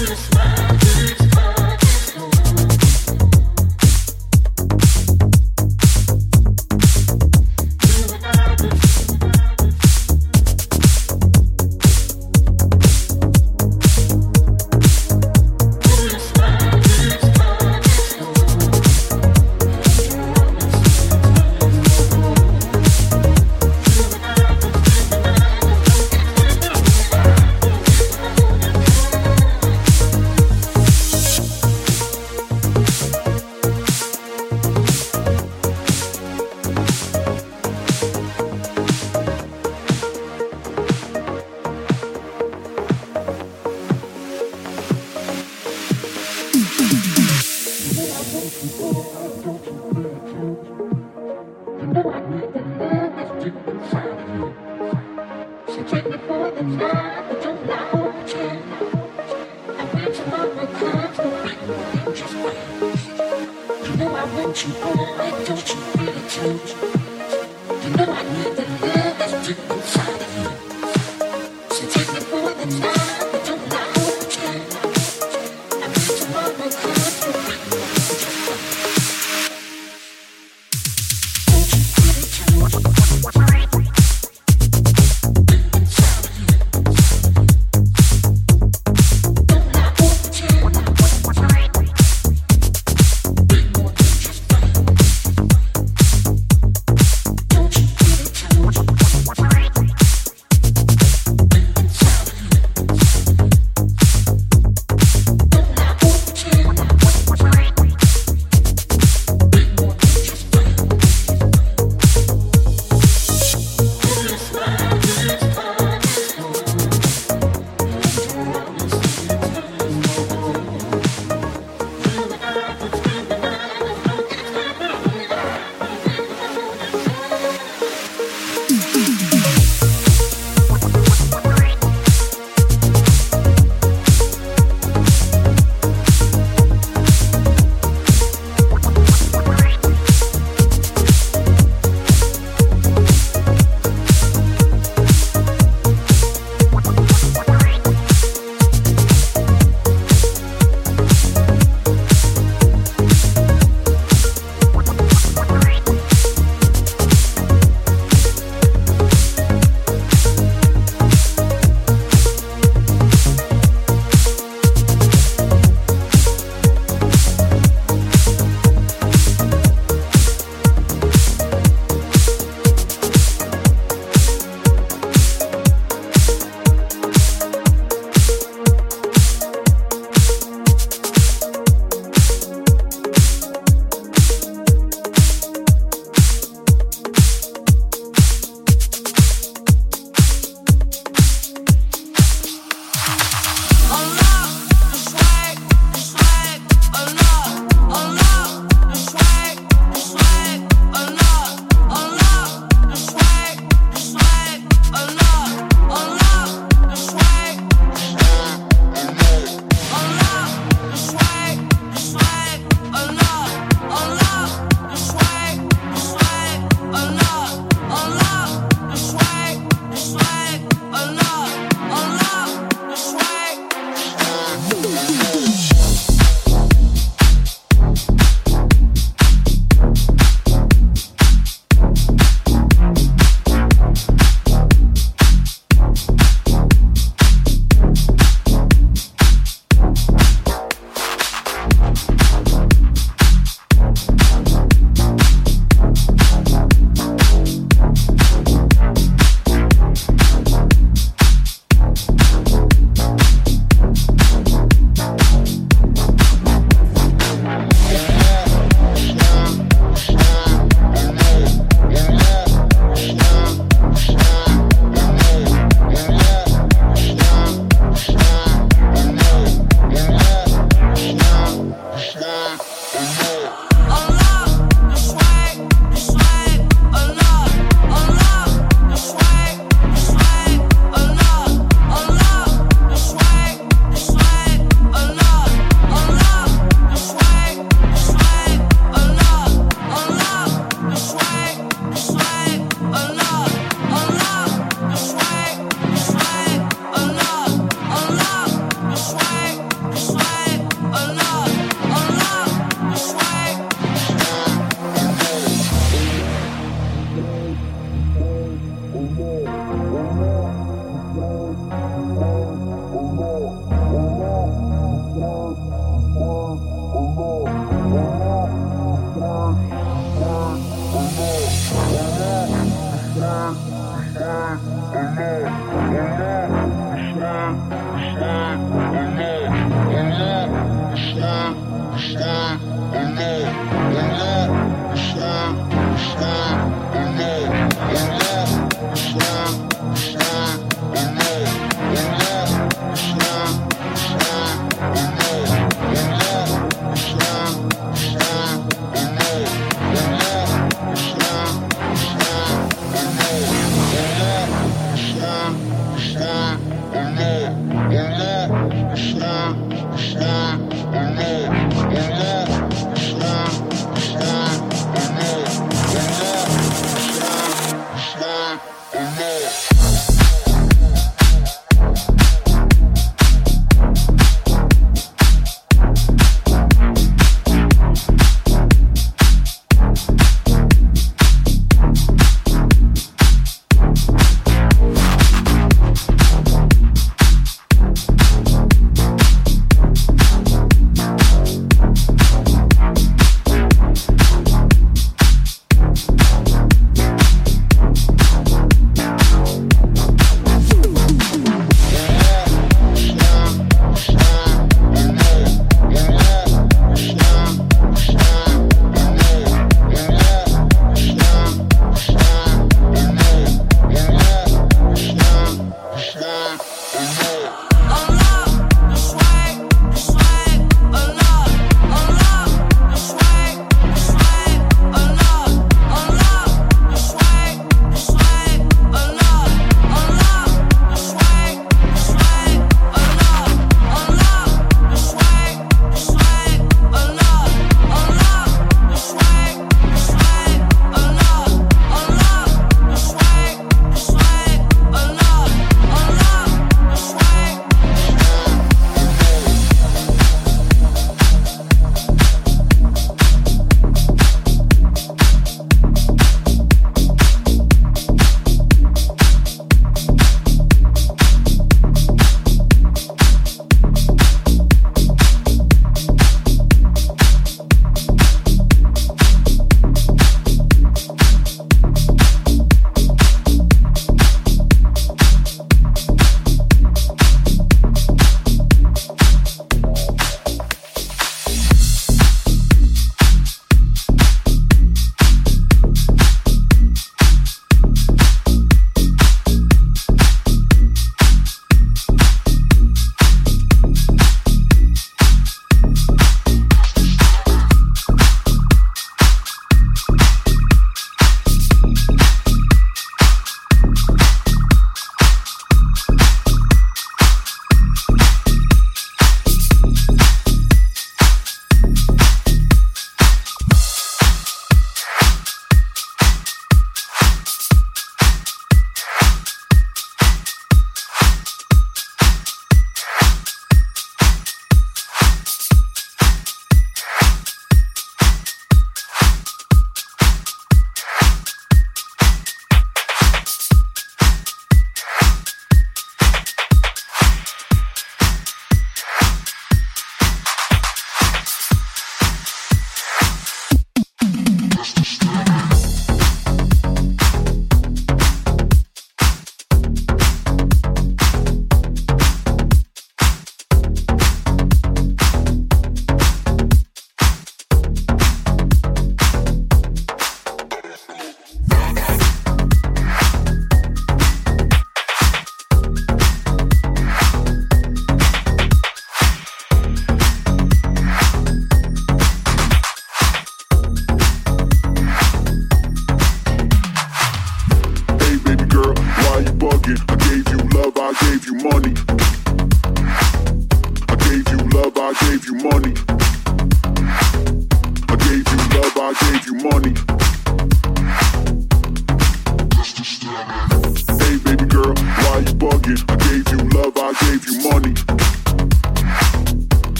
with a smile.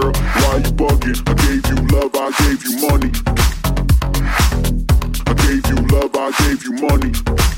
girl, why you bugging? I gave you love, I gave you money. I gave you love, I gave you money.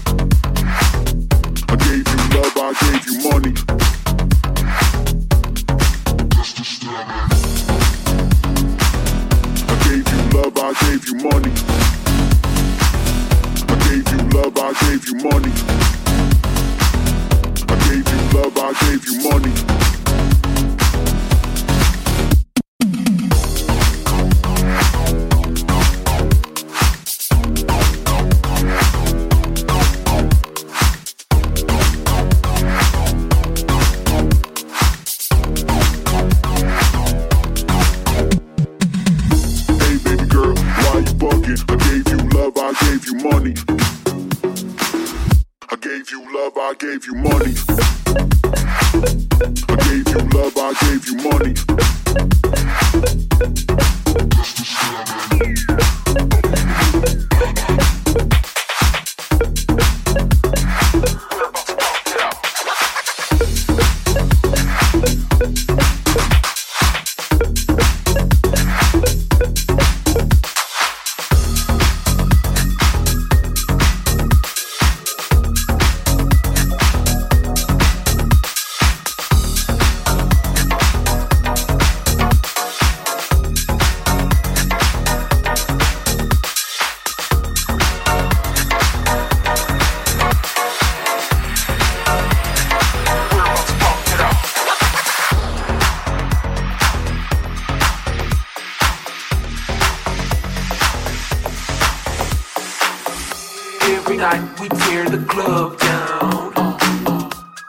Every night we tear the club down.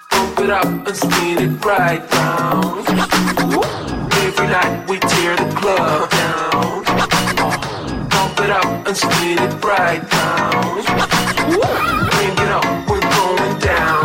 Pump it up and spin it right round. Every night we tear the club down. Pump it up and spin it right round. Bring it up, we're going down.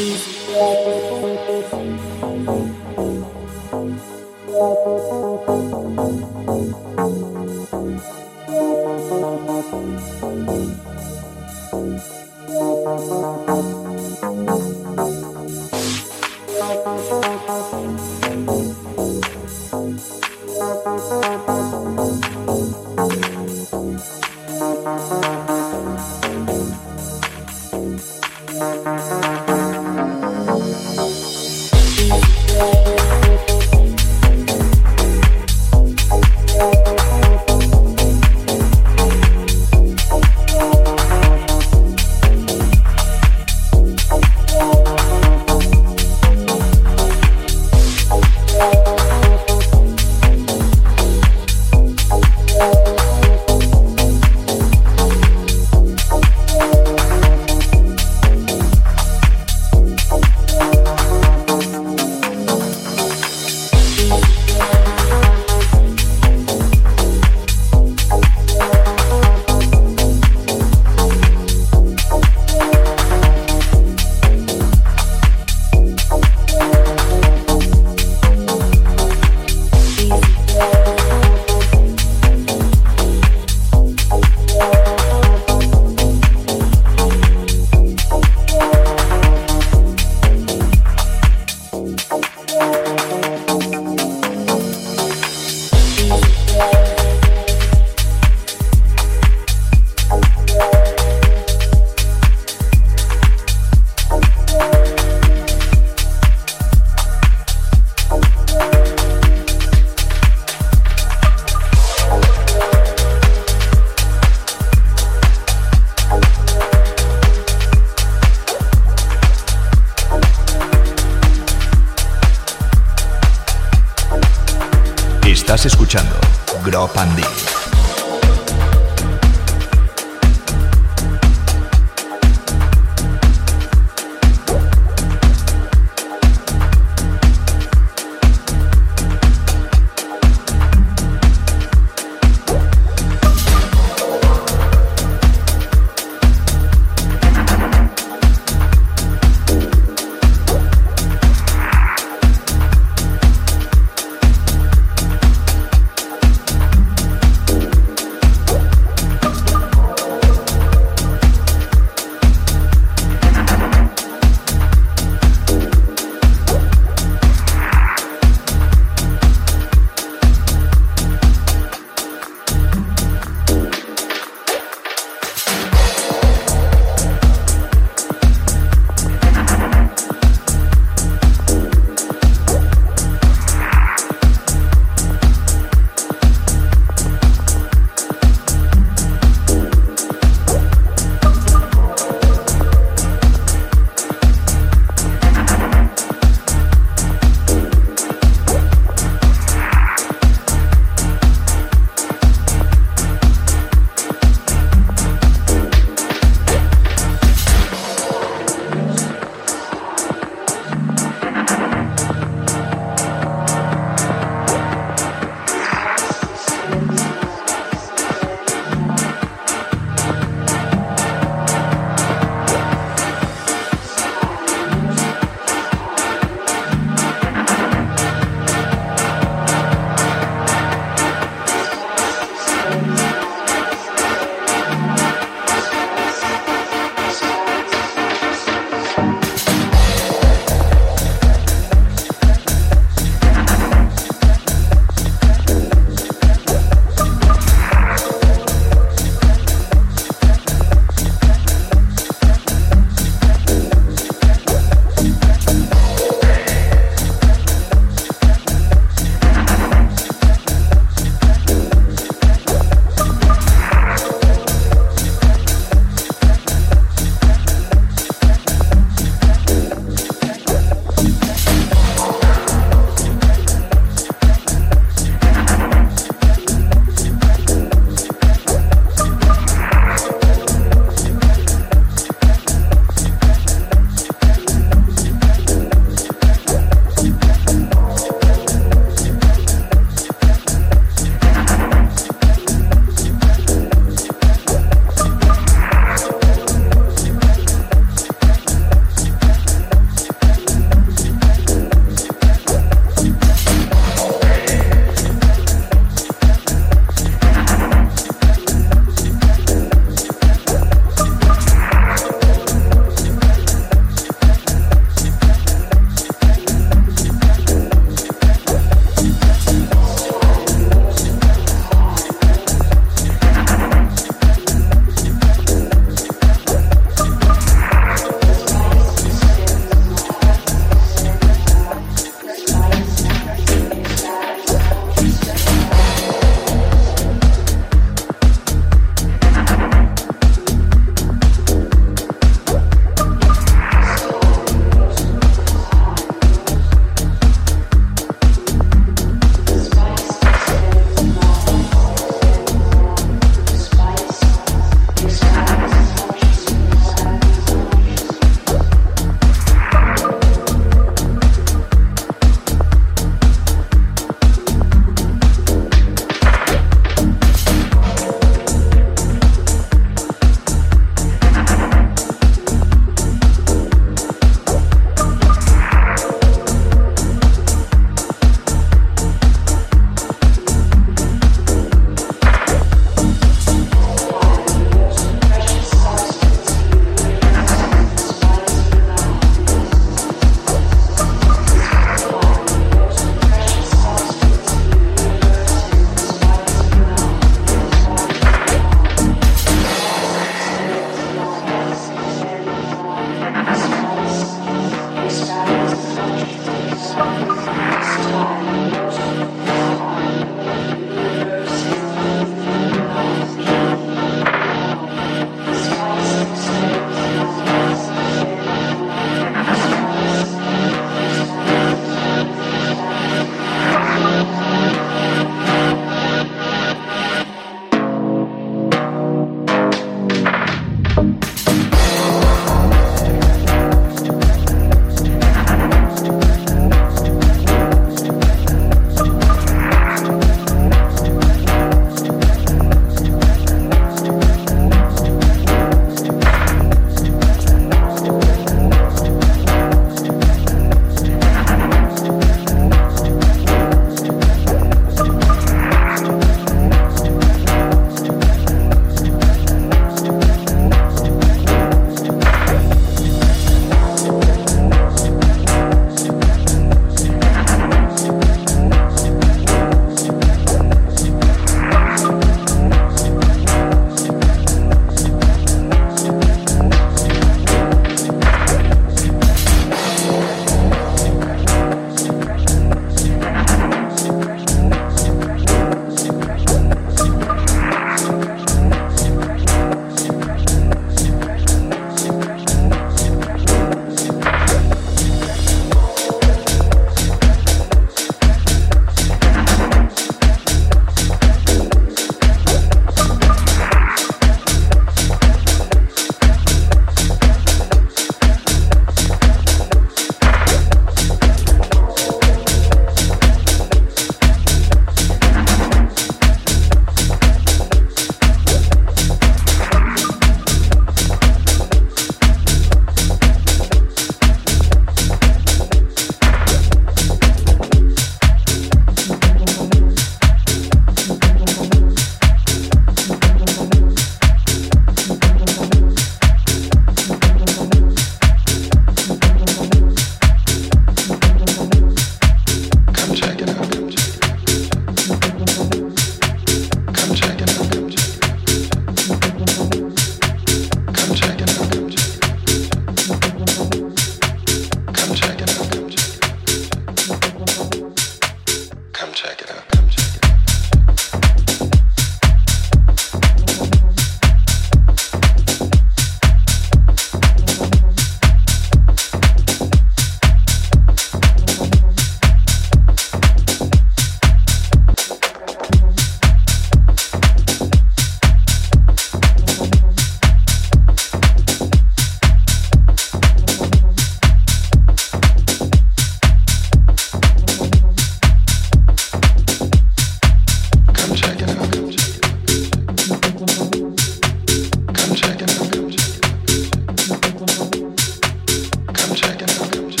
check it out.